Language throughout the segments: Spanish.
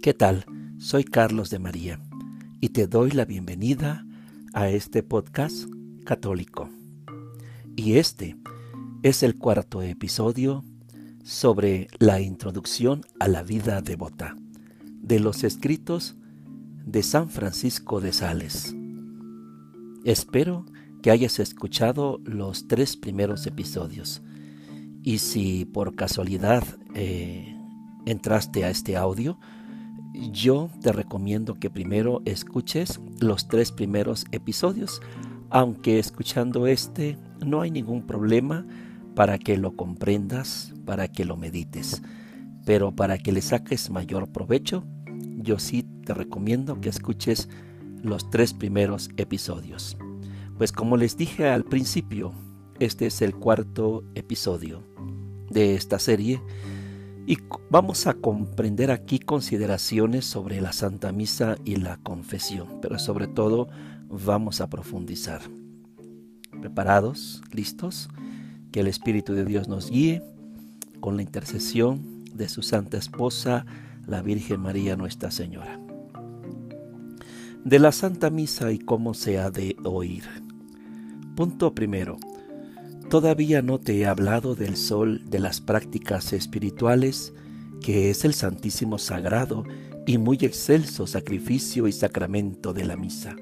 ¿Qué tal? Soy Carlos de María y te doy la bienvenida a este podcast católico. Y este es el cuarto episodio sobre la introducción a la vida devota de los escritos de San Francisco de Sales. Espero que hayas escuchado los tres primeros episodios y si por casualidad eh, entraste a este audio, yo te recomiendo que primero escuches los tres primeros episodios, aunque escuchando este no hay ningún problema para que lo comprendas, para que lo medites, pero para que le saques mayor provecho, yo sí te recomiendo que escuches los tres primeros episodios. Pues como les dije al principio, este es el cuarto episodio de esta serie y vamos a comprender aquí consideraciones sobre la Santa Misa y la confesión, pero sobre todo vamos a profundizar. ¿Preparados? ¿Listos? Que el Espíritu de Dios nos guíe con la intercesión de su Santa Esposa, la Virgen María Nuestra Señora. De la Santa Misa y cómo se ha de oír. Punto primero. Todavía no te he hablado del sol de las prácticas espirituales, que es el santísimo sagrado y muy excelso sacrificio y sacramento de la misa.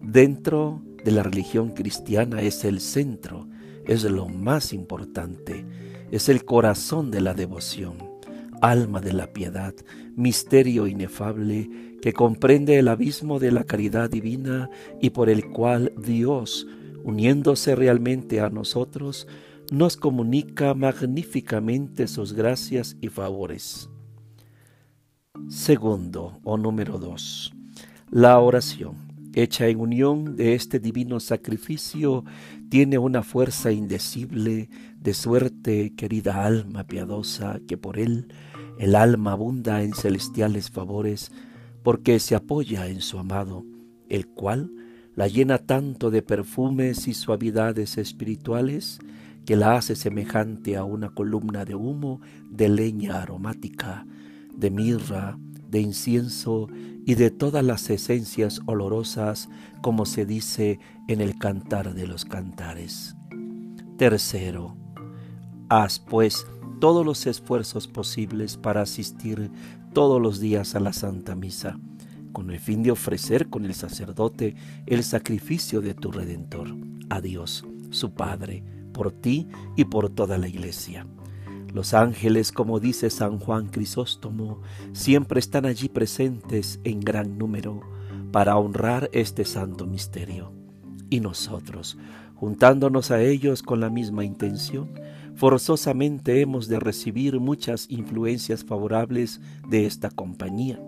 Dentro de la religión cristiana es el centro, es lo más importante, es el corazón de la devoción, alma de la piedad, misterio inefable que comprende el abismo de la caridad divina y por el cual Dios uniéndose realmente a nosotros, nos comunica magníficamente sus gracias y favores. Segundo, o número dos, la oración, hecha en unión de este divino sacrificio, tiene una fuerza indecible, de suerte, querida alma piadosa, que por él el alma abunda en celestiales favores, porque se apoya en su amado, el cual, la llena tanto de perfumes y suavidades espirituales que la hace semejante a una columna de humo de leña aromática, de mirra, de incienso y de todas las esencias olorosas, como se dice en el cantar de los cantares. Tercero, haz pues todos los esfuerzos posibles para asistir todos los días a la Santa Misa con el fin de ofrecer con el sacerdote el sacrificio de tu Redentor, a Dios, su Padre, por ti y por toda la iglesia. Los ángeles, como dice San Juan Crisóstomo, siempre están allí presentes en gran número para honrar este santo misterio. Y nosotros, juntándonos a ellos con la misma intención, forzosamente hemos de recibir muchas influencias favorables de esta compañía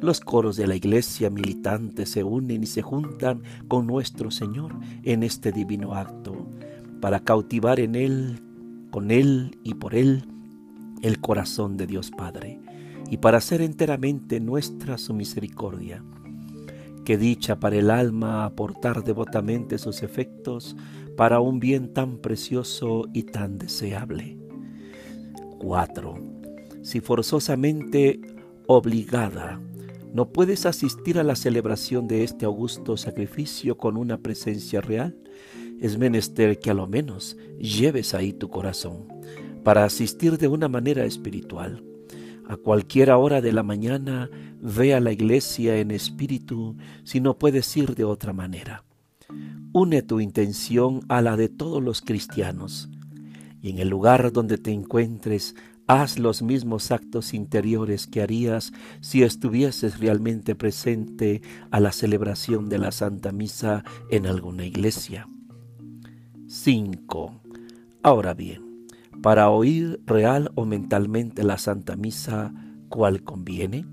los coros de la iglesia militante se unen y se juntan con nuestro Señor en este divino acto, para cautivar en Él, con Él y por Él, el corazón de Dios Padre, y para hacer enteramente nuestra su misericordia. Que dicha para el alma aportar devotamente sus efectos para un bien tan precioso y tan deseable. 4. Si forzosamente obligada no puedes asistir a la celebración de este augusto sacrificio con una presencia real. Es menester que a lo menos lleves ahí tu corazón para asistir de una manera espiritual. A cualquier hora de la mañana ve a la iglesia en espíritu si no puedes ir de otra manera. Une tu intención a la de todos los cristianos y en el lugar donde te encuentres Haz los mismos actos interiores que harías si estuvieses realmente presente a la celebración de la Santa Misa en alguna iglesia. 5. Ahora bien, para oír real o mentalmente la Santa Misa, ¿cuál conviene?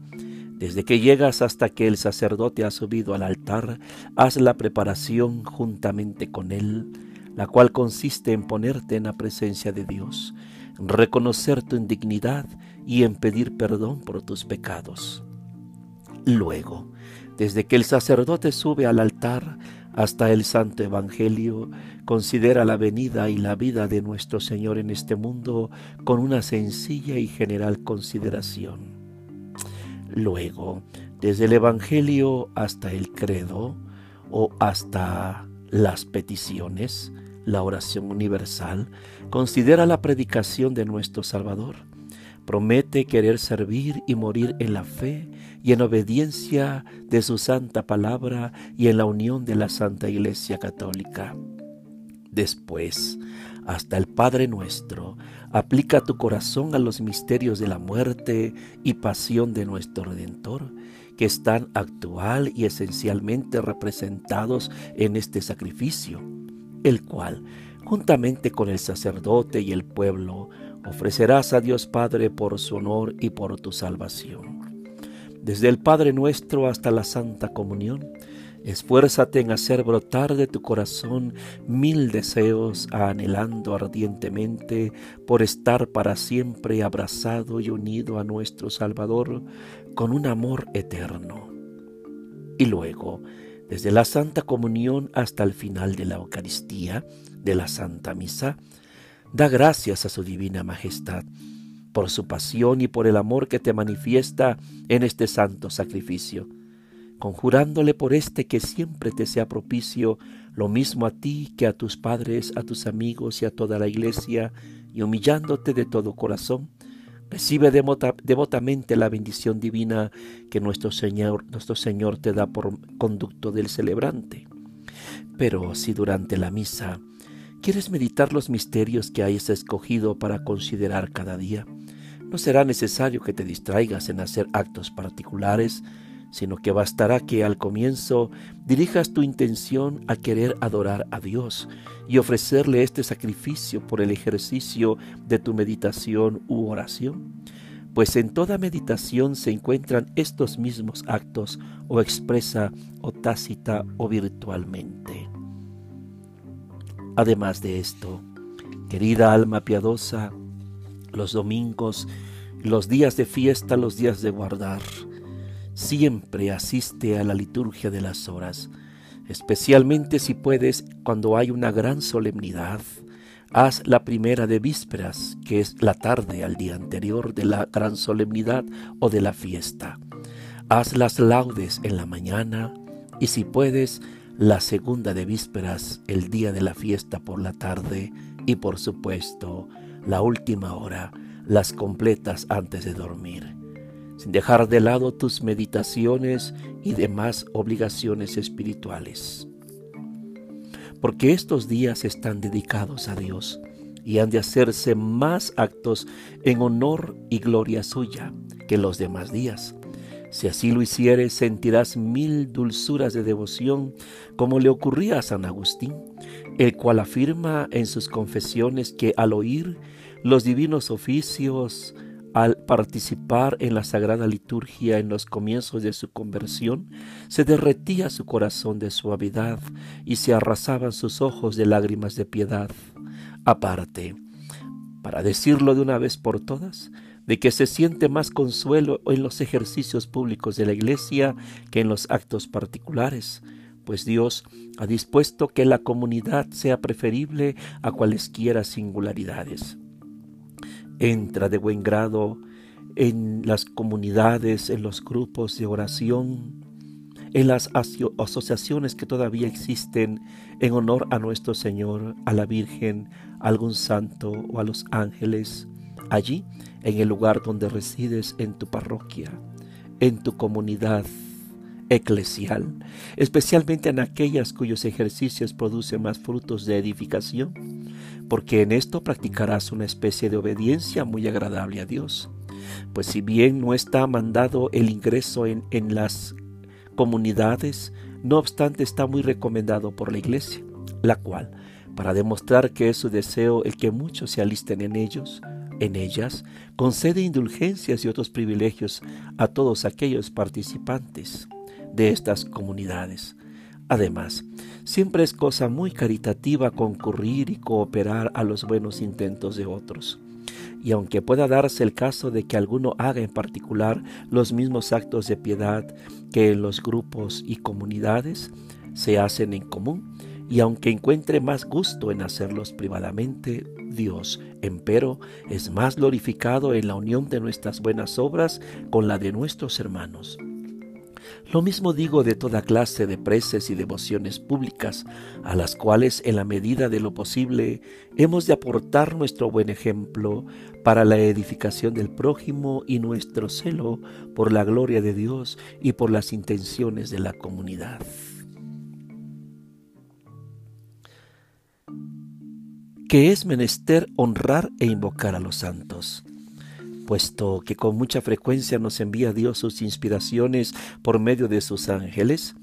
Desde que llegas hasta que el sacerdote ha subido al altar, haz la preparación juntamente con él, la cual consiste en ponerte en la presencia de Dios reconocer tu indignidad y en pedir perdón por tus pecados. Luego, desde que el sacerdote sube al altar hasta el Santo Evangelio, considera la venida y la vida de nuestro Señor en este mundo con una sencilla y general consideración. Luego, desde el Evangelio hasta el credo o hasta las peticiones, la oración universal, considera la predicación de nuestro Salvador. Promete querer servir y morir en la fe y en obediencia de su santa palabra y en la unión de la Santa Iglesia Católica. Después, hasta el Padre nuestro, aplica tu corazón a los misterios de la muerte y pasión de nuestro Redentor, que están actual y esencialmente representados en este sacrificio, el cual, juntamente con el sacerdote y el pueblo, ofrecerás a Dios Padre por su honor y por tu salvación. Desde el Padre nuestro hasta la Santa Comunión, Esfuérzate en hacer brotar de tu corazón mil deseos, anhelando ardientemente por estar para siempre abrazado y unido a nuestro Salvador con un amor eterno. Y luego, desde la Santa Comunión hasta el final de la Eucaristía, de la Santa Misa, da gracias a su Divina Majestad por su pasión y por el amor que te manifiesta en este santo sacrificio conjurándole por este que siempre te sea propicio, lo mismo a ti que a tus padres, a tus amigos y a toda la iglesia, y humillándote de todo corazón, recibe devotamente la bendición divina que nuestro Señor, nuestro Señor te da por conducto del celebrante. Pero si durante la misa quieres meditar los misterios que hayas escogido para considerar cada día, no será necesario que te distraigas en hacer actos particulares, sino que bastará que al comienzo dirijas tu intención a querer adorar a Dios y ofrecerle este sacrificio por el ejercicio de tu meditación u oración. Pues en toda meditación se encuentran estos mismos actos o expresa o tácita o virtualmente. Además de esto, querida alma piadosa, los domingos, los días de fiesta, los días de guardar, Siempre asiste a la liturgia de las horas, especialmente si puedes cuando hay una gran solemnidad. Haz la primera de vísperas, que es la tarde al día anterior de la gran solemnidad o de la fiesta. Haz las laudes en la mañana y si puedes, la segunda de vísperas, el día de la fiesta por la tarde y por supuesto, la última hora, las completas antes de dormir sin dejar de lado tus meditaciones y demás obligaciones espirituales. Porque estos días están dedicados a Dios y han de hacerse más actos en honor y gloria suya que los demás días. Si así lo hicieres, sentirás mil dulzuras de devoción, como le ocurría a San Agustín, el cual afirma en sus confesiones que al oír los divinos oficios, al participar en la sagrada liturgia en los comienzos de su conversión, se derretía su corazón de suavidad y se arrasaban sus ojos de lágrimas de piedad. Aparte, para decirlo de una vez por todas, de que se siente más consuelo en los ejercicios públicos de la Iglesia que en los actos particulares, pues Dios ha dispuesto que la comunidad sea preferible a cualesquiera singularidades entra de buen grado en las comunidades, en los grupos de oración, en las asociaciones que todavía existen en honor a nuestro Señor, a la Virgen, a algún santo o a los ángeles, allí, en el lugar donde resides, en tu parroquia, en tu comunidad eclesial, especialmente en aquellas cuyos ejercicios producen más frutos de edificación porque en esto practicarás una especie de obediencia muy agradable a Dios. Pues si bien no está mandado el ingreso en, en las comunidades, no obstante está muy recomendado por la Iglesia, la cual, para demostrar que es su deseo el que muchos se alisten en ellos, en ellas, concede indulgencias y otros privilegios a todos aquellos participantes de estas comunidades. Además, Siempre es cosa muy caritativa concurrir y cooperar a los buenos intentos de otros. Y aunque pueda darse el caso de que alguno haga en particular los mismos actos de piedad que en los grupos y comunidades se hacen en común, y aunque encuentre más gusto en hacerlos privadamente, Dios, empero, es más glorificado en la unión de nuestras buenas obras con la de nuestros hermanos. Lo mismo digo de toda clase de preces y devociones públicas, a las cuales en la medida de lo posible hemos de aportar nuestro buen ejemplo para la edificación del prójimo y nuestro celo por la gloria de Dios y por las intenciones de la comunidad. que es menester honrar e invocar a los santos puesto que con mucha frecuencia nos envía Dios sus inspiraciones por medio de sus ángeles,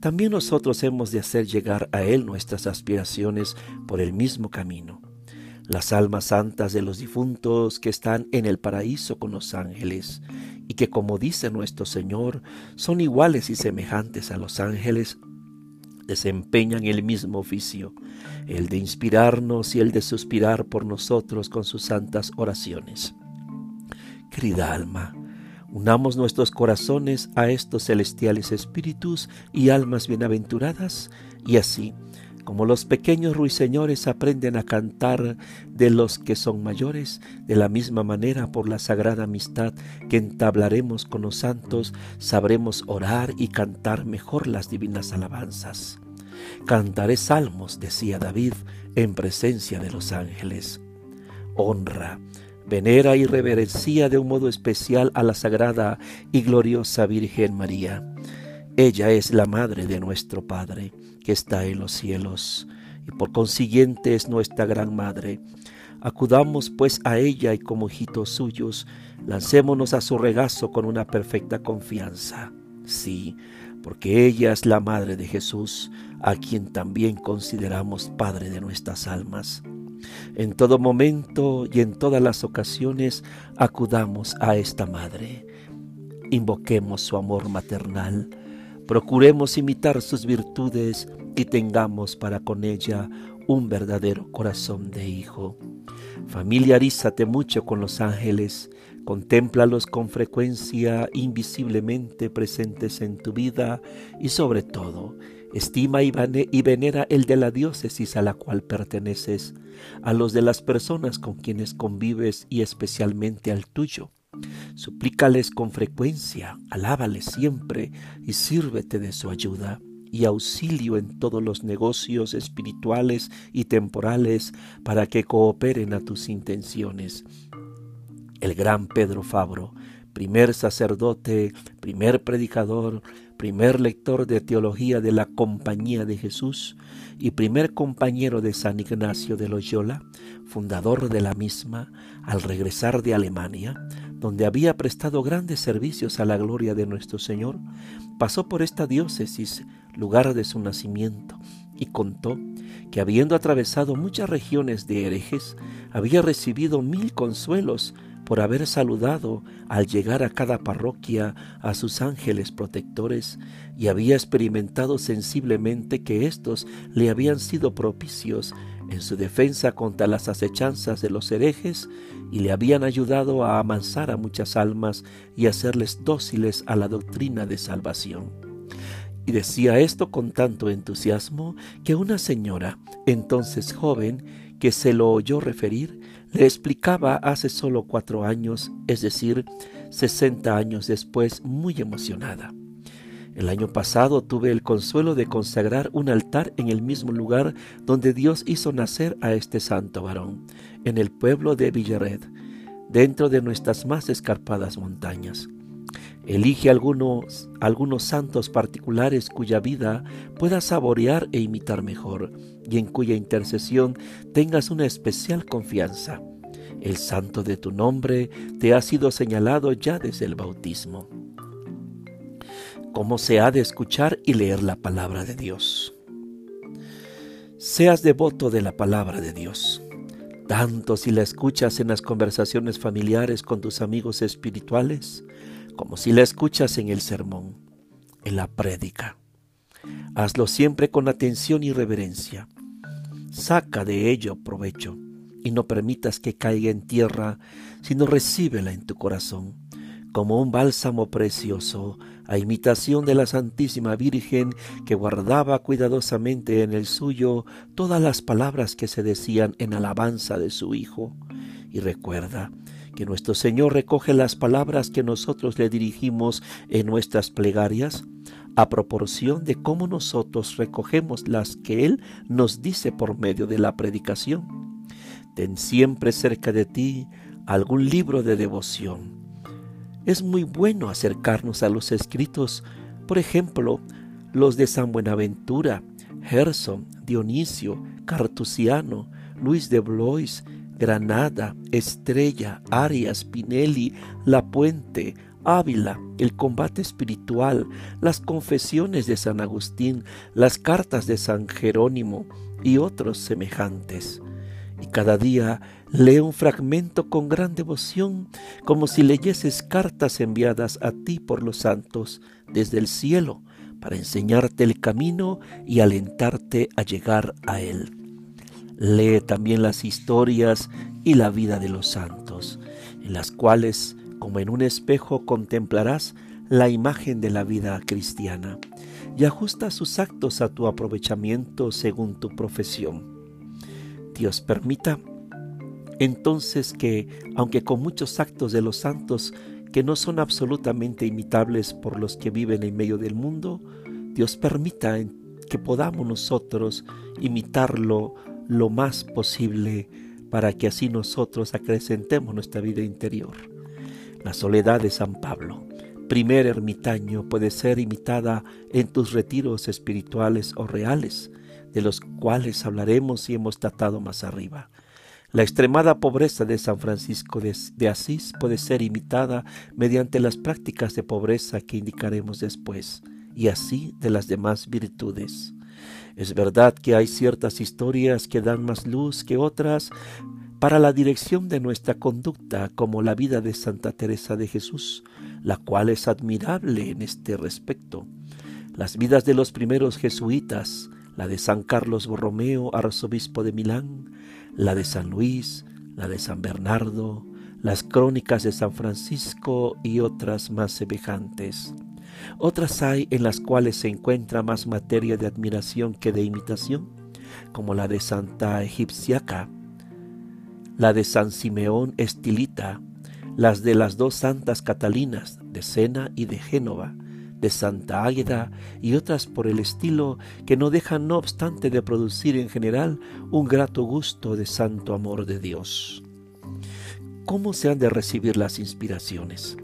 también nosotros hemos de hacer llegar a Él nuestras aspiraciones por el mismo camino. Las almas santas de los difuntos que están en el paraíso con los ángeles, y que como dice nuestro Señor, son iguales y semejantes a los ángeles, desempeñan el mismo oficio, el de inspirarnos y el de suspirar por nosotros con sus santas oraciones. Querida alma, unamos nuestros corazones a estos celestiales espíritus y almas bienaventuradas, y así, como los pequeños ruiseñores aprenden a cantar de los que son mayores, de la misma manera por la sagrada amistad que entablaremos con los santos, sabremos orar y cantar mejor las divinas alabanzas. Cantaré salmos, decía David, en presencia de los ángeles. Honra, venera y reverencia de un modo especial a la sagrada y gloriosa Virgen María. Ella es la madre de nuestro Padre, que está en los cielos, y por consiguiente es nuestra gran madre. Acudamos pues a ella y como hijitos suyos, lancémonos a su regazo con una perfecta confianza. Sí, porque ella es la madre de Jesús, a quien también consideramos Padre de nuestras almas. En todo momento y en todas las ocasiones acudamos a esta Madre. Invoquemos su amor maternal, procuremos imitar sus virtudes y tengamos para con ella un verdadero corazón de hijo. Familiarízate mucho con los ángeles, contémplalos con frecuencia invisiblemente presentes en tu vida y sobre todo, Estima y, venera el de la diócesis a la cual perteneces, a los de las personas con quienes convives y especialmente al tuyo. Suplícales con frecuencia, alábales siempre y sírvete de su ayuda y auxilio en todos los negocios espirituales y temporales para que cooperen a tus intenciones. El gran Pedro Fabro, primer sacerdote, primer predicador, primer lector de teología de la Compañía de Jesús y primer compañero de San Ignacio de Loyola, fundador de la misma, al regresar de Alemania, donde había prestado grandes servicios a la gloria de nuestro Señor, pasó por esta diócesis, lugar de su nacimiento, y contó que habiendo atravesado muchas regiones de herejes, había recibido mil consuelos por haber saludado al llegar a cada parroquia a sus ángeles protectores y había experimentado sensiblemente que éstos le habían sido propicios en su defensa contra las acechanzas de los herejes y le habían ayudado a amansar a muchas almas y hacerles dóciles a la doctrina de salvación. Y decía esto con tanto entusiasmo que una señora, entonces joven, que se lo oyó referir, le explicaba hace solo cuatro años, es decir, sesenta años después, muy emocionada. El año pasado tuve el consuelo de consagrar un altar en el mismo lugar donde Dios hizo nacer a este santo varón, en el pueblo de Villared, dentro de nuestras más escarpadas montañas. Elige algunos, algunos santos particulares cuya vida puedas saborear e imitar mejor y en cuya intercesión tengas una especial confianza. El santo de tu nombre te ha sido señalado ya desde el bautismo. ¿Cómo se ha de escuchar y leer la palabra de Dios? Seas devoto de la palabra de Dios tanto si la escuchas en las conversaciones familiares con tus amigos espirituales, como si la escuchas en el sermón, en la prédica. Hazlo siempre con atención y reverencia. Saca de ello provecho y no permitas que caiga en tierra, sino recíbela en tu corazón, como un bálsamo precioso a imitación de la Santísima Virgen que guardaba cuidadosamente en el suyo todas las palabras que se decían en alabanza de su Hijo. Y recuerda que nuestro Señor recoge las palabras que nosotros le dirigimos en nuestras plegarias a proporción de cómo nosotros recogemos las que Él nos dice por medio de la predicación. Ten siempre cerca de ti algún libro de devoción es muy bueno acercarnos a los escritos, por ejemplo, los de San Buenaventura, Gerson, Dionisio, Cartusiano, Luis de Blois, Granada, Estrella, Arias, Pinelli, La Puente, Ávila, el combate espiritual, las confesiones de San Agustín, las cartas de San Jerónimo y otros semejantes y cada día lee un fragmento con gran devoción, como si leyeses cartas enviadas a ti por los santos desde el cielo, para enseñarte el camino y alentarte a llegar a él. Lee también las historias y la vida de los santos, en las cuales, como en un espejo, contemplarás la imagen de la vida cristiana y ajusta sus actos a tu aprovechamiento según tu profesión Dios permita entonces que, aunque con muchos actos de los santos que no son absolutamente imitables por los que viven en medio del mundo, Dios permita que podamos nosotros imitarlo lo más posible para que así nosotros acrecentemos nuestra vida interior. La soledad de San Pablo, primer ermitaño, puede ser imitada en tus retiros espirituales o reales, de los cuales hablaremos y hemos tratado más arriba. La extremada pobreza de San Francisco de, Asís puede ser imitada mediante las prácticas de pobreza que indicaremos después, y así de las demás virtudes. Es verdad que hay ciertas historias que dan más luz que otras para la dirección de nuestra conducta, como la vida de Santa Teresa de Jesús, la cual es admirable en este respecto. Las vidas de los primeros jesuitas, la de San Carlos Borromeo, arzobispo de Milán, la de San Luis, la de San Bernardo, las crónicas de San Francisco y otras más semejantes. Otras hay en las cuales se encuentra más materia de admiración que de imitación, como la de Santa Egipciaca, la de San Simeón Estilita, las de las dos santas Catalinas de Sena y de Génova, de Santa Águeda y otras por el estilo que no dejan no obstante de producir en general un grato gusto de santo amor de Dios. ¿Cómo se han de recibir las inspiraciones?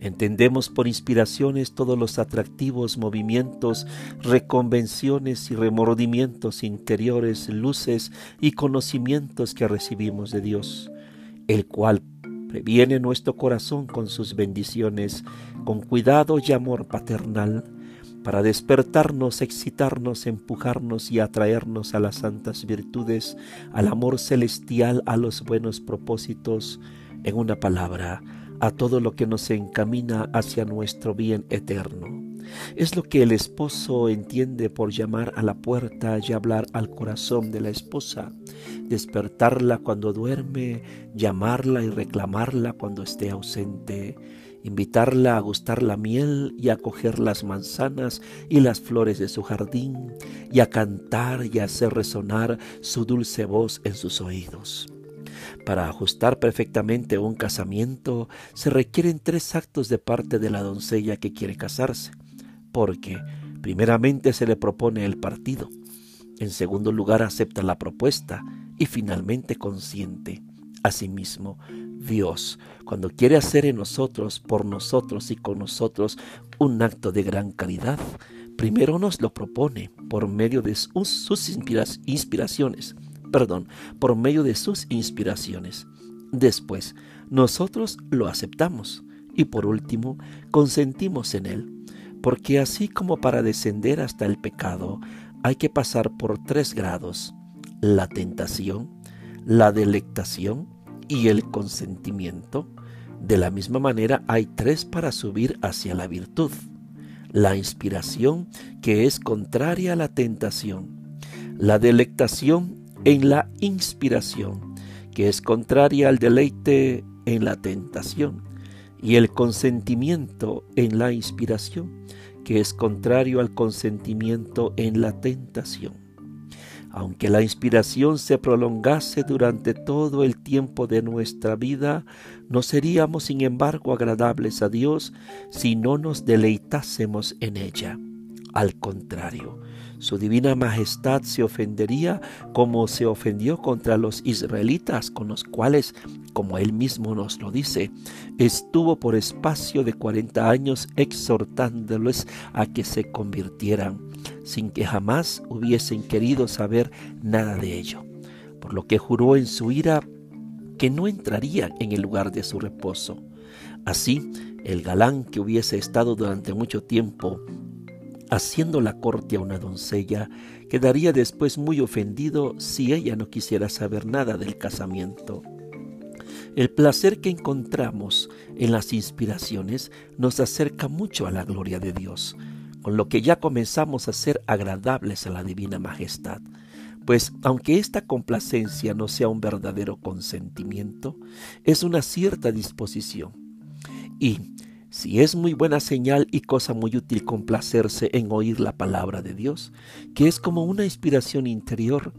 Entendemos por inspiraciones todos los atractivos movimientos, reconvenciones y remordimientos interiores, luces y conocimientos que recibimos de Dios, el cual Previene nuestro corazón con sus bendiciones, con cuidado y amor paternal, para despertarnos, excitarnos, empujarnos y atraernos a las santas virtudes, al amor celestial, a los buenos propósitos, en una palabra, a todo lo que nos encamina hacia nuestro bien eterno. Es lo que el esposo entiende por llamar a la puerta y hablar al corazón de la esposa, despertarla cuando duerme, llamarla y reclamarla cuando esté ausente, invitarla a gustar la miel y a coger las manzanas y las flores de su jardín, y a cantar y a hacer resonar su dulce voz en sus oídos. Para ajustar perfectamente un casamiento se requieren tres actos de parte de la doncella que quiere casarse porque primeramente se le propone el partido, en segundo lugar acepta la propuesta y finalmente consiente. Asimismo, Dios, cuando quiere hacer en nosotros, por nosotros y con nosotros un acto de gran calidad, primero nos lo propone por medio de sus inspiraciones, perdón, por medio de sus inspiraciones. Después, nosotros lo aceptamos y por último, consentimos en él porque así como para descender hasta el pecado hay que pasar por tres grados, la tentación, la delectación y el consentimiento, de la misma manera hay tres para subir hacia la virtud, la inspiración que es contraria a la tentación, la delectación en la inspiración que es contraria al deleite en la tentación, y el consentimiento en la inspiración, que es contrario al consentimiento en la tentación. Aunque la inspiración se prolongase durante todo el tiempo de nuestra vida, no seríamos sin embargo agradables a Dios si no nos deleitásemos en ella. Al contrario, su divina majestad se ofendería como se ofendió contra los israelitas, con los cuales, como él mismo nos lo dice, estuvo por espacio de cuarenta años exhortándoles a que se convirtieran, sin que jamás hubiesen querido saber nada de ello, por lo que juró en su ira que no entrarían en el lugar de su reposo. Así, el galán que hubiese estado durante mucho tiempo haciendo la corte a una doncella, quedaría después muy ofendido si ella no quisiera saber nada del casamiento. El placer que encontramos en las inspiraciones nos acerca mucho a la gloria de Dios, con lo que ya comenzamos a ser agradables a la divina majestad. Pues aunque esta complacencia no sea un verdadero consentimiento, es una cierta disposición. Y si es muy buena señal y cosa muy útil complacerse en oír la palabra de Dios, que es como una inspiración interior,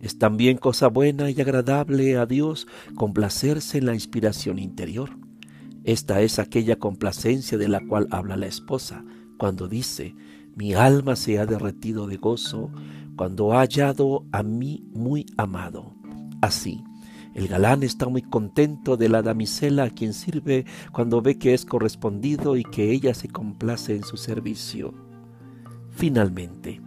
es también cosa buena y agradable a Dios complacerse en la inspiración interior. Esta es aquella complacencia de la cual habla la esposa cuando dice, mi alma se ha derretido de gozo cuando ha hallado a mí muy amado. Así, el galán está muy contento de la damisela a quien sirve cuando ve que es correspondido y que ella se complace en su servicio. Finalmente,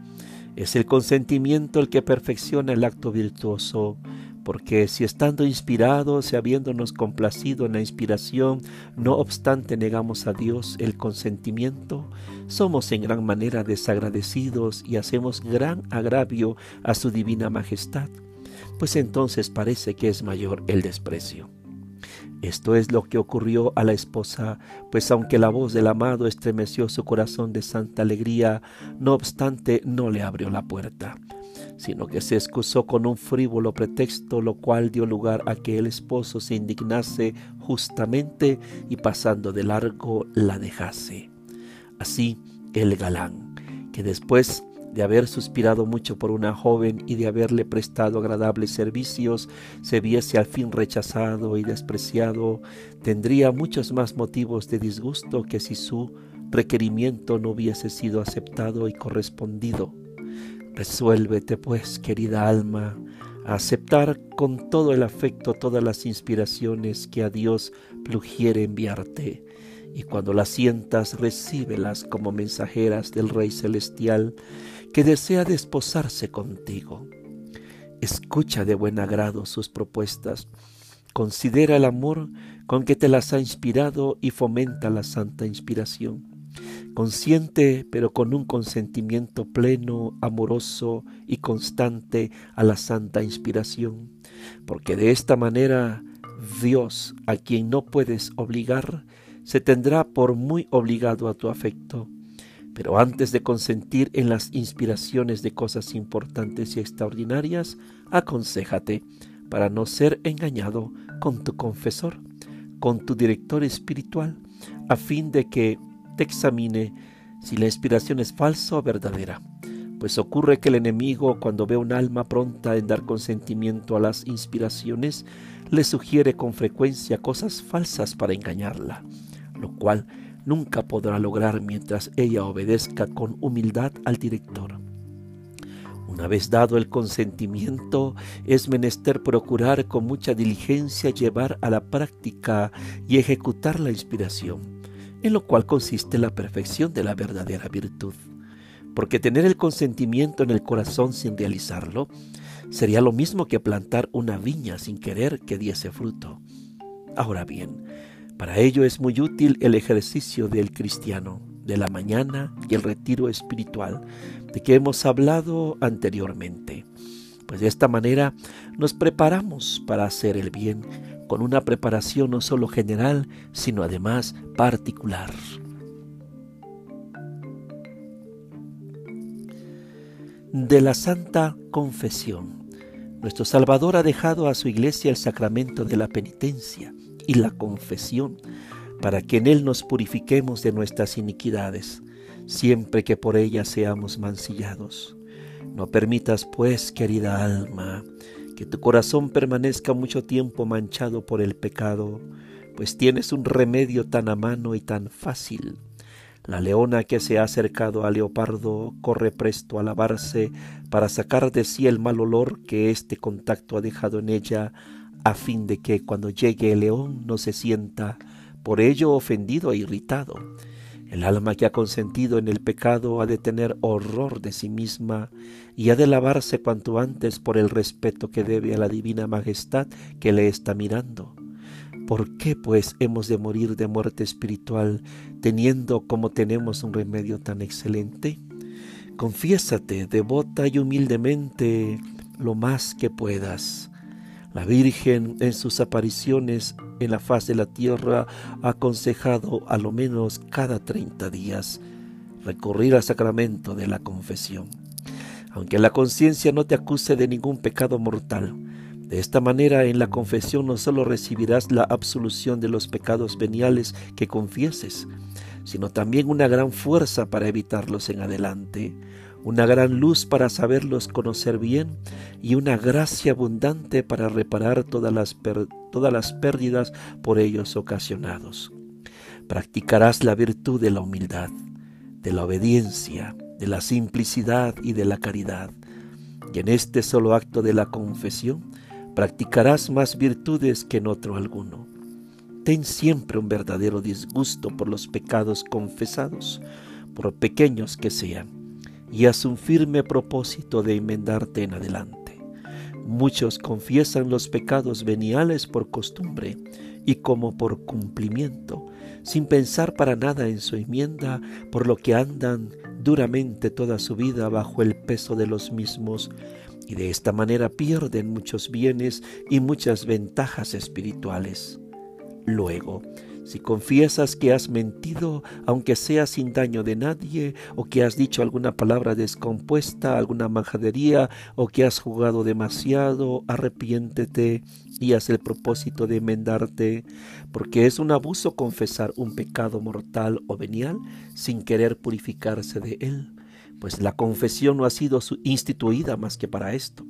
es el consentimiento el que perfecciona el acto virtuoso, porque si estando inspirados y habiéndonos complacido en la inspiración, no obstante negamos a Dios el consentimiento, somos en gran manera desagradecidos y hacemos gran agravio a su divina majestad pues entonces parece que es mayor el desprecio. Esto es lo que ocurrió a la esposa, pues aunque la voz del amado estremeció su corazón de santa alegría, no obstante no le abrió la puerta, sino que se excusó con un frívolo pretexto, lo cual dio lugar a que el esposo se indignase justamente y pasando de largo la dejase. Así el galán, que después de haber suspirado mucho por una joven y de haberle prestado agradables servicios, se viese al fin rechazado y despreciado, tendría muchos más motivos de disgusto que si su requerimiento no hubiese sido aceptado y correspondido. Resuélvete, pues, querida alma, a aceptar con todo el afecto todas las inspiraciones que a Dios plugiere enviarte y cuando las sientas recíbelas como mensajeras del Rey Celestial que desea desposarse contigo. Escucha de buen agrado sus propuestas, considera el amor con que te las ha inspirado y fomenta la santa inspiración. Consciente, pero con un consentimiento pleno, amoroso y constante a la santa inspiración, porque de esta manera Dios, a quien no puedes obligar, se tendrá por muy obligado a tu afecto pero antes de consentir en las inspiraciones de cosas importantes y extraordinarias, aconséjate para no ser engañado con tu confesor, con tu director espiritual, a fin de que te examine si la inspiración es falsa o verdadera. Pues ocurre que el enemigo, cuando ve un alma pronta en dar consentimiento a las inspiraciones, le sugiere con frecuencia cosas falsas para engañarla, lo cual nunca podrá lograr mientras ella obedezca con humildad al director. Una vez dado el consentimiento, es menester procurar con mucha diligencia llevar a la práctica y ejecutar la inspiración, en lo cual consiste la perfección de la verdadera virtud. Porque tener el consentimiento en el corazón sin realizarlo sería lo mismo que plantar una viña sin querer que diese fruto. Ahora bien, para ello es muy útil el ejercicio del cristiano de la mañana y el retiro espiritual de que hemos hablado anteriormente. Pues de esta manera nos preparamos para hacer el bien con una preparación no solo general, sino además particular. De la Santa Confesión. Nuestro Salvador ha dejado a su iglesia el sacramento de la penitencia y la confesión para que en Él nos purifiquemos de nuestras iniquidades, siempre que por ellas seamos mancillados. No permitas, pues, querida alma, que tu corazón permanezca mucho tiempo manchado por el pecado, pues tienes un remedio tan a mano y tan fácil. La leona que se ha acercado al leopardo corre presto a lavarse para sacar de sí el mal olor que este contacto ha dejado en ella, a fin de que cuando llegue el león no se sienta por ello ofendido e irritado. El alma que ha consentido en el pecado ha de tener horror de sí misma y ha de lavarse cuanto antes por el respeto que debe a la divina majestad que le está mirando. ¿Por qué pues hemos de morir de muerte espiritual teniendo como tenemos un remedio tan excelente? Confiésate devota y humildemente lo más que puedas. La Virgen en sus apariciones en la faz de la tierra ha aconsejado a lo menos cada treinta días recurrir al sacramento de la confesión. Aunque la conciencia no te acuse de ningún pecado mortal, de esta manera en la confesión no solo recibirás la absolución de los pecados veniales que confieses, sino también una gran fuerza para evitarlos en adelante, una gran luz para saberlos conocer bien y una gracia abundante para reparar todas las, todas las pérdidas por ellos ocasionados. Practicarás la virtud de la humildad, de la obediencia, de la simplicidad y de la caridad. Y en este solo acto de la confesión practicarás más virtudes que en otro alguno. Ten siempre un verdadero disgusto por los pecados confesados, por pequeños que sean, y haz un firme propósito de enmendarte en adelante. Muchos confiesan los pecados veniales por costumbre y como por cumplimiento, sin pensar para nada en su enmienda, por lo que andan duramente toda su vida bajo el peso de los mismos, y de esta manera pierden muchos bienes y muchas ventajas espirituales. Luego, si confiesas que has mentido, aunque sea sin daño de nadie, o que has dicho alguna palabra descompuesta, alguna majadería, o que has jugado demasiado, arrepiéntete y haz el propósito de enmendarte, porque es un abuso confesar un pecado mortal o venial sin querer purificarse de él pues la confesión no ha sido instituida más que para esto.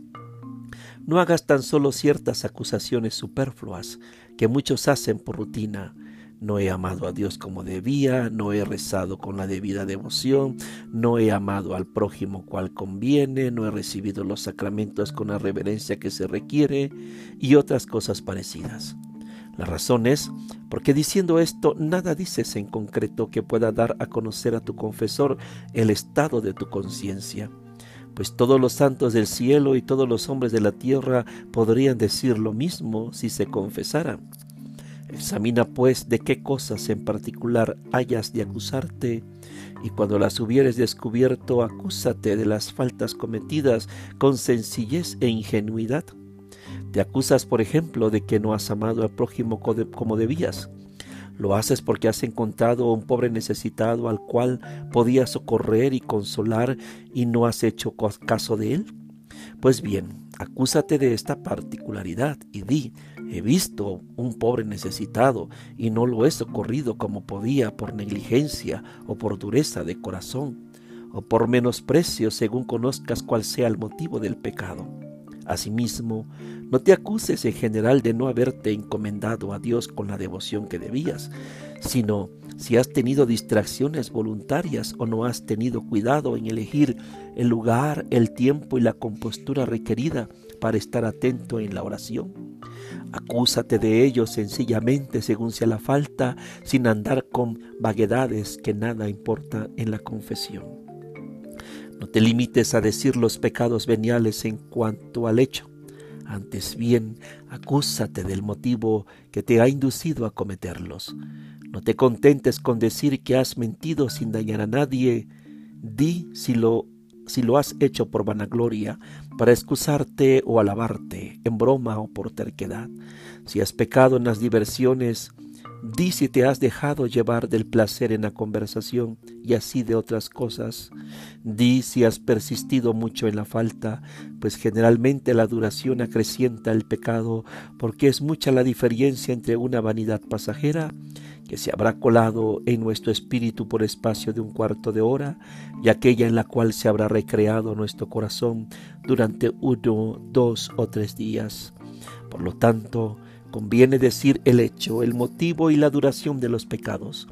No hagas tan solo ciertas acusaciones superfluas que muchos hacen por rutina. No he amado a Dios como debía, no he rezado con la debida devoción, no he amado al prójimo cual conviene, no he recibido los sacramentos con la reverencia que se requiere y otras cosas parecidas. La razón es porque diciendo esto nada dices en concreto que pueda dar a conocer a tu confesor el estado de tu conciencia, pues todos los santos del cielo y todos los hombres de la tierra podrían decir lo mismo si se confesaran. Examina pues de qué cosas en particular hayas de acusarte, y cuando las hubieres descubierto, acúsate de las faltas cometidas con sencillez e ingenuidad te acusas, por ejemplo, de que no has amado al prójimo como debías. Lo haces porque has encontrado a un pobre necesitado al cual podías socorrer y consolar y no has hecho caso de él. Pues bien, acúsate de esta particularidad y di, he visto un pobre necesitado y no lo he socorrido como podía por negligencia o por dureza de corazón o por menosprecio según conozcas cuál sea el motivo del pecado. Asimismo, no te acuses en general de no haberte encomendado a Dios con la devoción que debías, sino si has tenido distracciones voluntarias o no has tenido cuidado en elegir el lugar, el tiempo y la compostura requerida para estar atento en la oración. Acúsate de ello sencillamente según sea la falta, sin andar con vaguedades que nada importa en la confesión. No te limites a decir los pecados veniales en cuanto al hecho. Antes bien, acúsate del motivo que te ha inducido a cometerlos. No te contentes con decir que has mentido sin dañar a nadie. Di si lo, si lo has hecho por vanagloria, para excusarte o alabarte, en broma o por terquedad. Si has pecado en las diversiones, Di si te has dejado llevar del placer en la conversación y así de otras cosas. Di si has persistido mucho en la falta, pues generalmente la duración acrecienta el pecado, porque es mucha la diferencia entre una vanidad pasajera que se habrá colado en nuestro espíritu por espacio de un cuarto de hora y aquella en la cual se habrá recreado nuestro corazón durante uno, dos o tres días. Por lo tanto, conviene decir el hecho, el motivo y la duración de los pecados,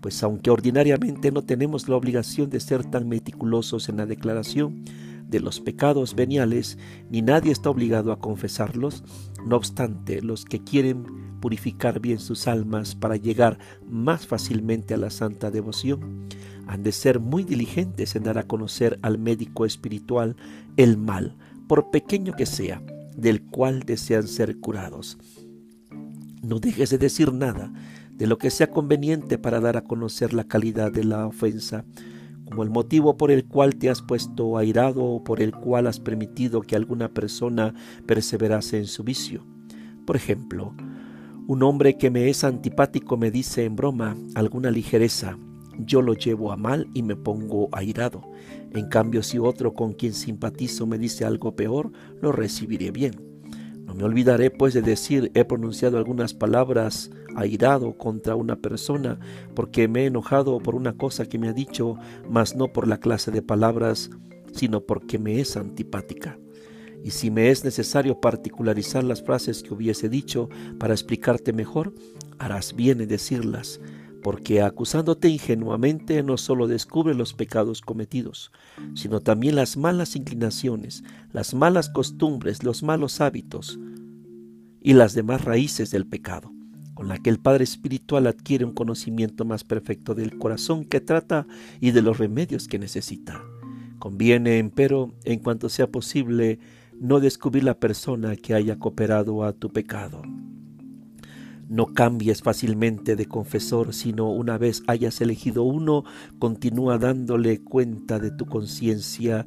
pues aunque ordinariamente no tenemos la obligación de ser tan meticulosos en la declaración, de los pecados veniales, ni nadie está obligado a confesarlos. No obstante, los que quieren purificar bien sus almas para llegar más fácilmente a la santa devoción, han de ser muy diligentes en dar a conocer al médico espiritual el mal, por pequeño que sea, del cual desean ser curados. No dejes de decir nada de lo que sea conveniente para dar a conocer la calidad de la ofensa, como el motivo por el cual te has puesto airado o por el cual has permitido que alguna persona perseverase en su vicio. Por ejemplo, un hombre que me es antipático me dice en broma alguna ligereza, yo lo llevo a mal y me pongo airado. En cambio, si otro con quien simpatizo me dice algo peor, lo recibiré bien. No me olvidaré pues de decir he pronunciado algunas palabras airado contra una persona porque me he enojado por una cosa que me ha dicho, mas no por la clase de palabras, sino porque me es antipática. Y si me es necesario particularizar las frases que hubiese dicho para explicarte mejor, harás bien en decirlas, porque acusándote ingenuamente no solo descubre los pecados cometidos, sino también las malas inclinaciones, las malas costumbres, los malos hábitos y las demás raíces del pecado, con la que el Padre Espiritual adquiere un conocimiento más perfecto del corazón que trata y de los remedios que necesita. Conviene, empero, en cuanto sea posible, no descubrir la persona que haya cooperado a tu pecado. No cambies fácilmente de confesor, sino una vez hayas elegido uno, continúa dándole cuenta de tu conciencia.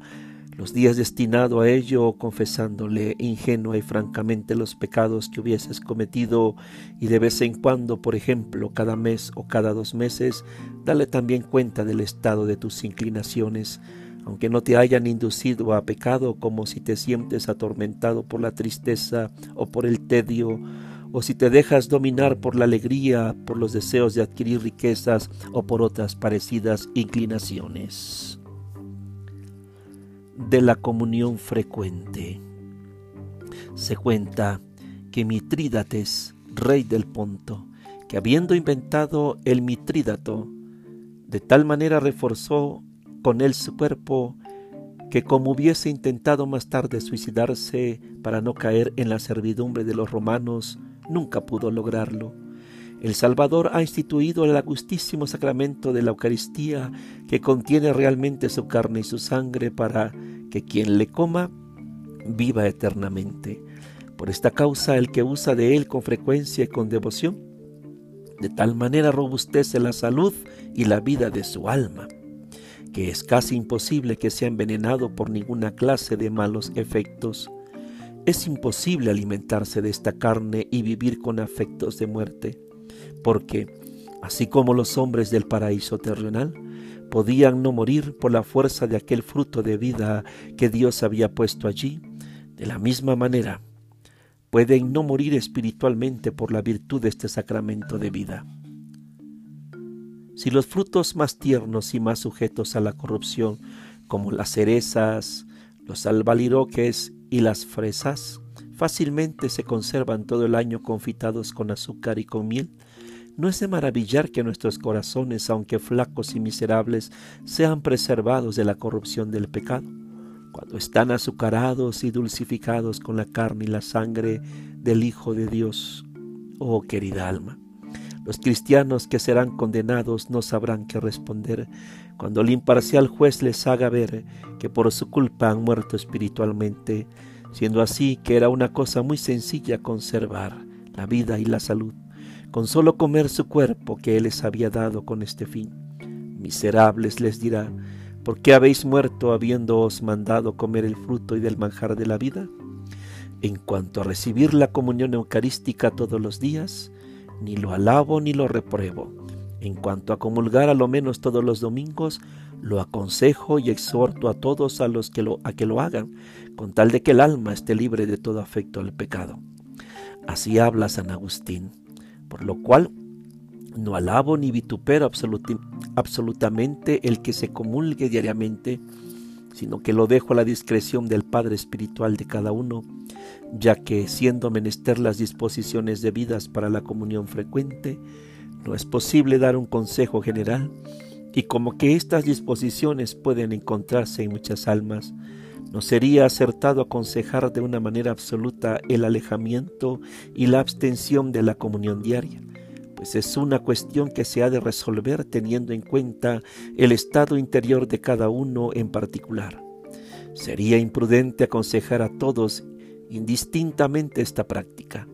Los días destinado a ello, confesándole ingenua y francamente los pecados que hubieses cometido. Y de vez en cuando, por ejemplo, cada mes o cada dos meses, dale también cuenta del estado de tus inclinaciones, aunque no te hayan inducido a pecado como si te sientes atormentado por la tristeza o por el tedio o si te dejas dominar por la alegría, por los deseos de adquirir riquezas o por otras parecidas inclinaciones. De la comunión frecuente. Se cuenta que Mitrídates, rey del Ponto, que habiendo inventado el mitrídato, de tal manera reforzó con él su cuerpo que como hubiese intentado más tarde suicidarse para no caer en la servidumbre de los romanos, nunca pudo lograrlo. El Salvador ha instituido el augustísimo sacramento de la Eucaristía que contiene realmente su carne y su sangre para que quien le coma viva eternamente. Por esta causa el que usa de él con frecuencia y con devoción, de tal manera robustece la salud y la vida de su alma, que es casi imposible que sea envenenado por ninguna clase de malos efectos. Es imposible alimentarse de esta carne y vivir con afectos de muerte, porque, así como los hombres del paraíso terrenal, podían no morir por la fuerza de aquel fruto de vida que Dios había puesto allí, de la misma manera, pueden no morir espiritualmente por la virtud de este sacramento de vida. Si los frutos más tiernos y más sujetos a la corrupción, como las cerezas, los albaliroques y las fresas fácilmente se conservan todo el año confitados con azúcar y con miel, no es de maravillar que nuestros corazones, aunque flacos y miserables, sean preservados de la corrupción del pecado, cuando están azucarados y dulcificados con la carne y la sangre del Hijo de Dios. Oh querida alma, los cristianos que serán condenados no sabrán qué responder cuando el imparcial juez les haga ver que por su culpa han muerto espiritualmente, siendo así que era una cosa muy sencilla conservar la vida y la salud, con solo comer su cuerpo que Él les había dado con este fin. Miserables les dirá, ¿por qué habéis muerto habiéndoos mandado comer el fruto y del manjar de la vida? En cuanto a recibir la comunión eucarística todos los días, ni lo alabo ni lo repruebo. En cuanto a comulgar a lo menos todos los domingos, lo aconsejo y exhorto a todos a los que lo, a que lo hagan, con tal de que el alma esté libre de todo afecto al pecado. Así habla San Agustín, por lo cual No alabo ni vitupero absolutamente el que se comulgue diariamente, sino que lo dejo a la discreción del Padre Espiritual de cada uno, ya que siendo menester las disposiciones debidas para la comunión frecuente, no es posible dar un consejo general, y como que estas disposiciones pueden encontrarse en muchas almas, no sería acertado aconsejar de una manera absoluta el alejamiento y la abstención de la comunión diaria, pues es una cuestión que se ha de resolver teniendo en cuenta el estado interior de cada uno en particular. Sería imprudente aconsejar a todos indistintamente esta práctica,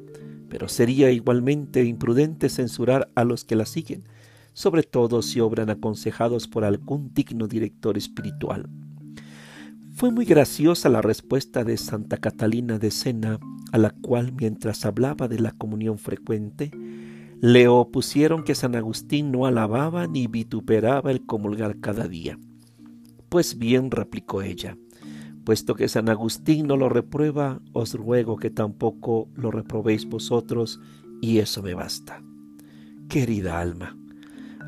pero sería igualmente imprudente censurar a los que la siguen, sobre todo si obran aconsejados por algún digno director espiritual. Fue muy graciosa la respuesta de Santa Catalina de Sena, a la cual mientras hablaba de la comunión frecuente, le opusieron que San Agustín no alababa ni vituperaba el comulgar cada día. Pues bien, replicó ella, puesto que San Agustín no lo reprueba, os ruego que tampoco lo reprobéis vosotros, y eso me basta. Querida alma,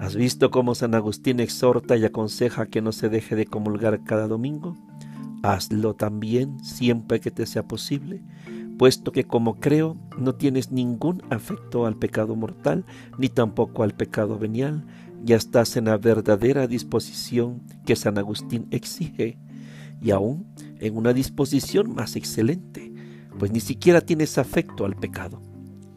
¿has visto cómo San Agustín exhorta y aconseja que no se deje de comulgar cada domingo? Hazlo también siempre que te sea posible, puesto que como creo no tienes ningún afecto al pecado mortal, ni tampoco al pecado venial, ya estás en la verdadera disposición que San Agustín exige, y aún en una disposición más excelente, pues ni siquiera tienes afecto al pecado.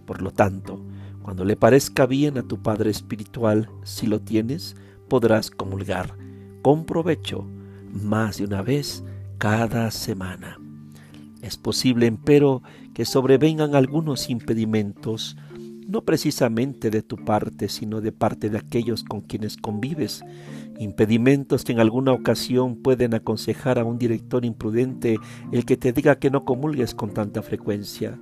Por lo tanto, cuando le parezca bien a tu Padre Espiritual, si lo tienes, podrás comulgar con provecho más de una vez cada semana. Es posible, empero, que sobrevengan algunos impedimentos, no precisamente de tu parte, sino de parte de aquellos con quienes convives, impedimentos que en alguna ocasión pueden aconsejar a un director imprudente el que te diga que no comulgues con tanta frecuencia.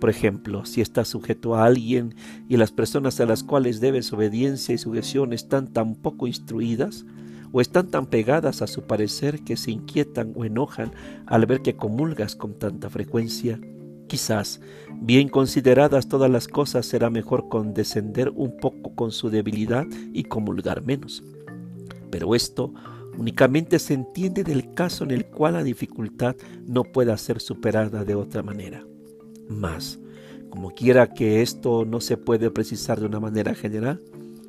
Por ejemplo, si estás sujeto a alguien y las personas a las cuales debes obediencia y sujeción están tan poco instruidas, o están tan pegadas a su parecer que se inquietan o enojan al ver que comulgas con tanta frecuencia. Quizás, bien consideradas todas las cosas, será mejor condescender un poco con su debilidad y comulgar menos. Pero esto únicamente se entiende del caso en el cual la dificultad no pueda ser superada de otra manera. Mas, como quiera que esto no se puede precisar de una manera general,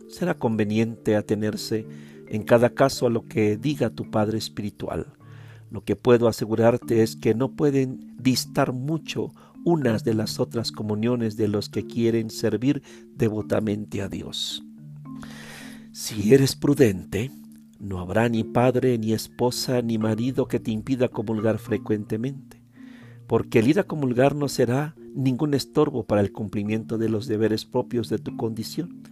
será conveniente atenerse en cada caso a lo que diga tu Padre Espiritual. Lo que puedo asegurarte es que no pueden distar mucho unas de las otras comuniones de los que quieren servir devotamente a Dios. Si eres prudente, no habrá ni padre, ni esposa, ni marido que te impida comulgar frecuentemente, porque el ir a comulgar no será ningún estorbo para el cumplimiento de los deberes propios de tu condición.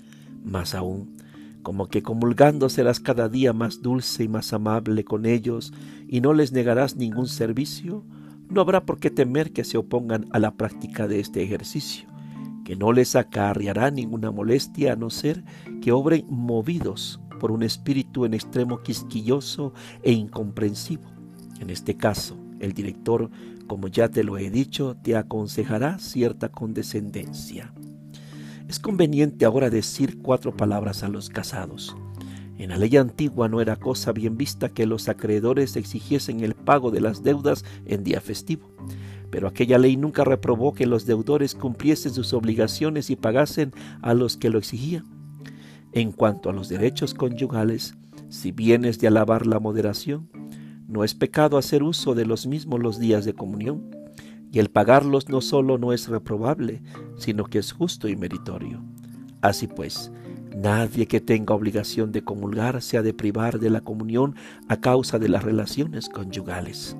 Más aún, como que comulgando serás cada día más dulce y más amable con ellos y no les negarás ningún servicio, no habrá por qué temer que se opongan a la práctica de este ejercicio, que no les acarreará ninguna molestia a no ser que obren movidos por un espíritu en extremo quisquilloso e incomprensivo. En este caso, el director, como ya te lo he dicho, te aconsejará cierta condescendencia. Es conveniente ahora decir cuatro palabras a los casados. En la ley antigua no era cosa bien vista que los acreedores exigiesen el pago de las deudas en día festivo, pero aquella ley nunca reprobó que los deudores cumpliesen sus obligaciones y pagasen a los que lo exigían. En cuanto a los derechos conyugales, si bien es de alabar la moderación, no es pecado hacer uso de los mismos los días de comunión y el pagarlos no solo no es reprobable, sino que es justo y meritorio. Así pues, nadie que tenga obligación de comulgar se ha de privar de la comunión a causa de las relaciones conyugales.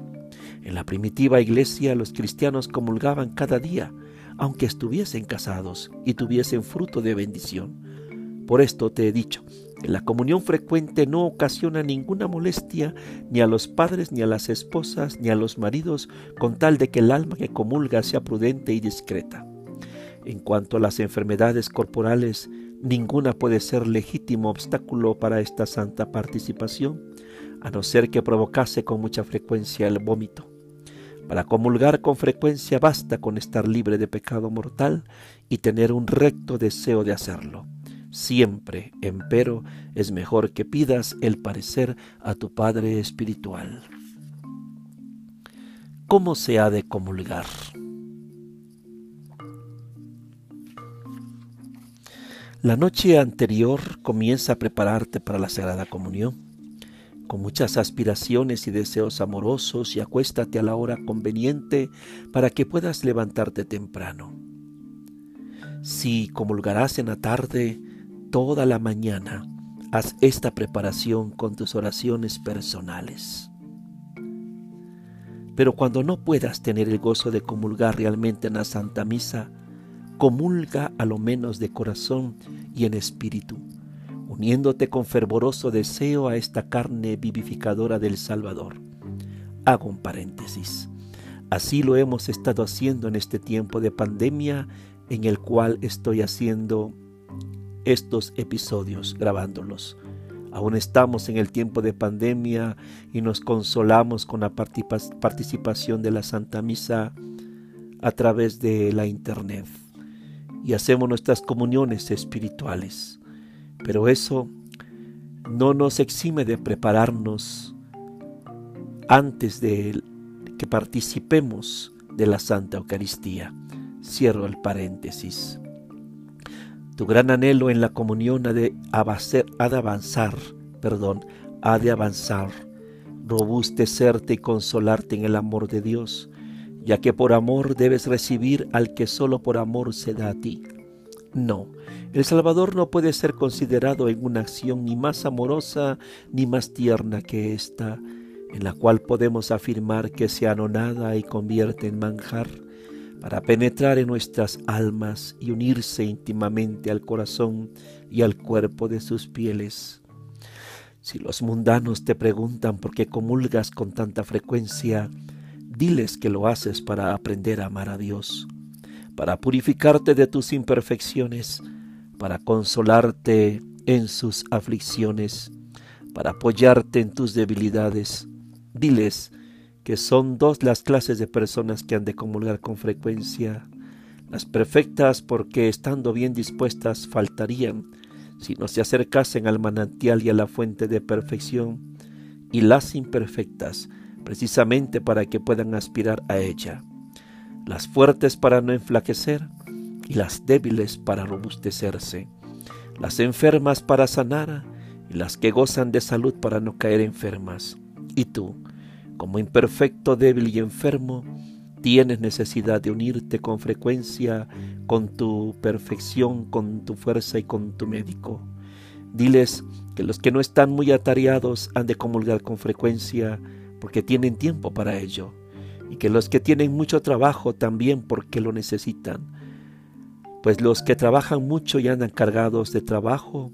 En la primitiva iglesia los cristianos comulgaban cada día, aunque estuviesen casados y tuviesen fruto de bendición. Por esto te he dicho, la comunión frecuente no ocasiona ninguna molestia ni a los padres, ni a las esposas, ni a los maridos, con tal de que el alma que comulga sea prudente y discreta. En cuanto a las enfermedades corporales, ninguna puede ser legítimo obstáculo para esta santa participación, a no ser que provocase con mucha frecuencia el vómito. Para comulgar con frecuencia basta con estar libre de pecado mortal y tener un recto deseo de hacerlo Siempre, empero, es mejor que pidas el parecer a tu Padre Espiritual. ¿Cómo se ha de comulgar? La noche anterior comienza a prepararte para la Sagrada Comunión, con muchas aspiraciones y deseos amorosos y acuéstate a la hora conveniente para que puedas levantarte temprano. Si comulgarás en la tarde, toda la mañana, haz esta preparación con tus oraciones personales. Pero cuando no puedas tener el gozo de comulgar realmente en la Santa Misa, comulga a lo menos de corazón y en espíritu, uniéndote con fervoroso deseo a esta carne vivificadora del Salvador. Hago un paréntesis. Así lo hemos estado haciendo en este tiempo de pandemia en el cual estoy haciendo estos episodios, grabándolos. Aún estamos en el tiempo de pandemia y nos consolamos con la participación de la Santa Misa a través de la Internet y hacemos nuestras comuniones espirituales. Pero eso no nos exime de prepararnos antes de que participemos de la Santa Eucaristía. Cierro el paréntesis. Tu gran anhelo en la comunión ha de, avanzar, perdón, ha de avanzar, robustecerte y consolarte en el amor de Dios ya que por amor debes recibir al que solo por amor se da a ti. No, el Salvador no puede ser considerado en una acción ni más amorosa ni más tierna que esta, en la cual podemos afirmar que se anonada y convierte en manjar para penetrar en nuestras almas y unirse íntimamente al corazón y al cuerpo de sus pieles. Si los mundanos te preguntan por qué comulgas con tanta frecuencia, Diles que lo haces para aprender a amar a Dios, para purificarte de tus imperfecciones, para consolarte en sus aflicciones, para apoyarte en tus debilidades. Diles que son dos las clases de personas que han de comulgar con frecuencia. Las perfectas porque estando bien dispuestas faltarían si no se acercasen al manantial y a la fuente de perfección, y las imperfectas precisamente para que puedan aspirar a ella, las fuertes para no enflaquecer y las débiles para robustecerse, las enfermas para sanar y las que gozan de salud para no caer enfermas. Y tú, como imperfecto, débil y enfermo, tienes necesidad de unirte con frecuencia con tu perfección, con tu fuerza y con tu médico. Diles que los que no están muy atareados han de comulgar con frecuencia porque tienen tiempo para ello, y que los que tienen mucho trabajo también porque lo necesitan, pues los que trabajan mucho y andan cargados de trabajo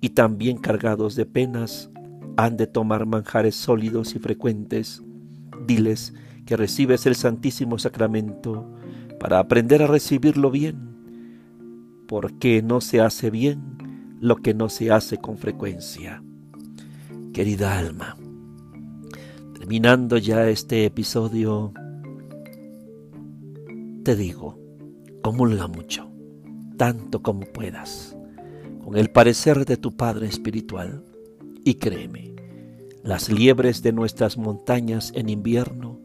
y también cargados de penas, han de tomar manjares sólidos y frecuentes. Diles que recibes el Santísimo Sacramento para aprender a recibirlo bien, porque no se hace bien lo que no se hace con frecuencia. Querida alma, Terminando ya este episodio, te digo, comulga mucho, tanto como puedas, con el parecer de tu Padre Espiritual. Y créeme, las liebres de nuestras montañas en invierno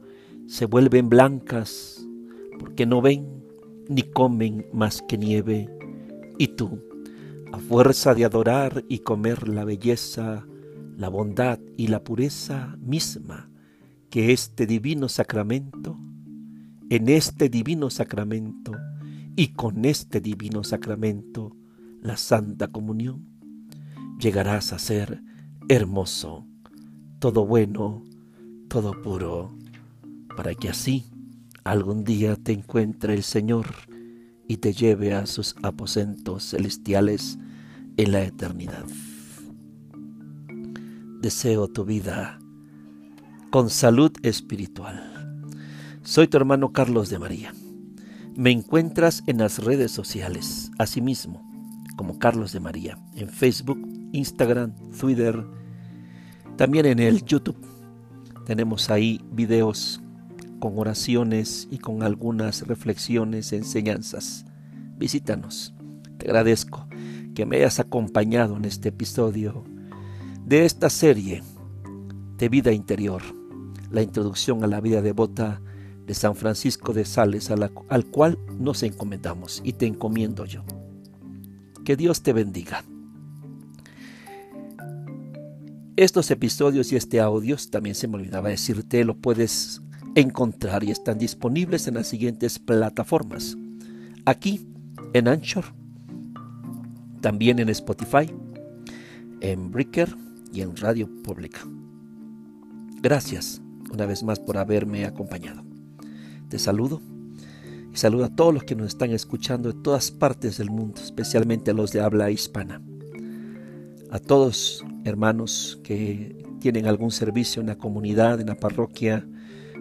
se vuelven blancas porque no ven ni comen más que nieve. Y tú, a fuerza de adorar y comer la belleza, la bondad y la pureza misma, que este divino sacramento, en este divino sacramento y con este divino sacramento, la Santa Comunión, llegarás a ser hermoso, todo bueno, todo puro, para que así algún día te encuentre el Señor y te lleve a sus aposentos celestiales en la eternidad. Deseo tu vida con salud espiritual. Soy tu hermano Carlos de María. Me encuentras en las redes sociales, asimismo, como Carlos de María, en Facebook, Instagram, Twitter, también en el YouTube. Tenemos ahí videos con oraciones y con algunas reflexiones, enseñanzas. Visítanos Te agradezco que me hayas acompañado en este episodio de esta serie de vida interior, la introducción a la vida devota de San Francisco de Sales, al cual nos encomendamos y te encomiendo yo. Que Dios te bendiga. Estos episodios y este audio, también se me olvidaba decirte, lo puedes encontrar y están disponibles en las siguientes plataformas. Aquí, en Anchor, también en Spotify, en Breaker y en Radio Pública. Gracias una vez más por haberme acompañado. Te saludo y saludo a todos los que nos están escuchando de todas partes del mundo, especialmente a los de habla hispana. A todos hermanos que tienen algún servicio en la comunidad, en la parroquia,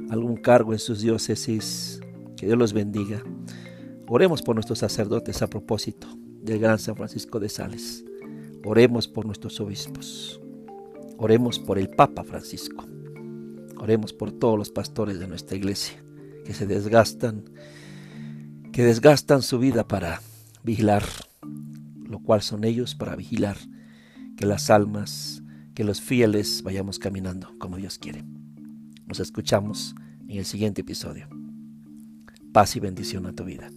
algún cargo en sus diócesis, que Dios los bendiga. Oremos por nuestros sacerdotes a propósito del gran San Francisco de Sales. Oremos por nuestros obispos. Oremos por el Papa Francisco. Oremos por todos los pastores de nuestra iglesia que se desgastan, que desgastan su vida para vigilar, lo cual son ellos para vigilar las almas, que los fieles vayamos caminando como Dios quiere. Nos escuchamos en el siguiente episodio. Paz y bendición a tu vida.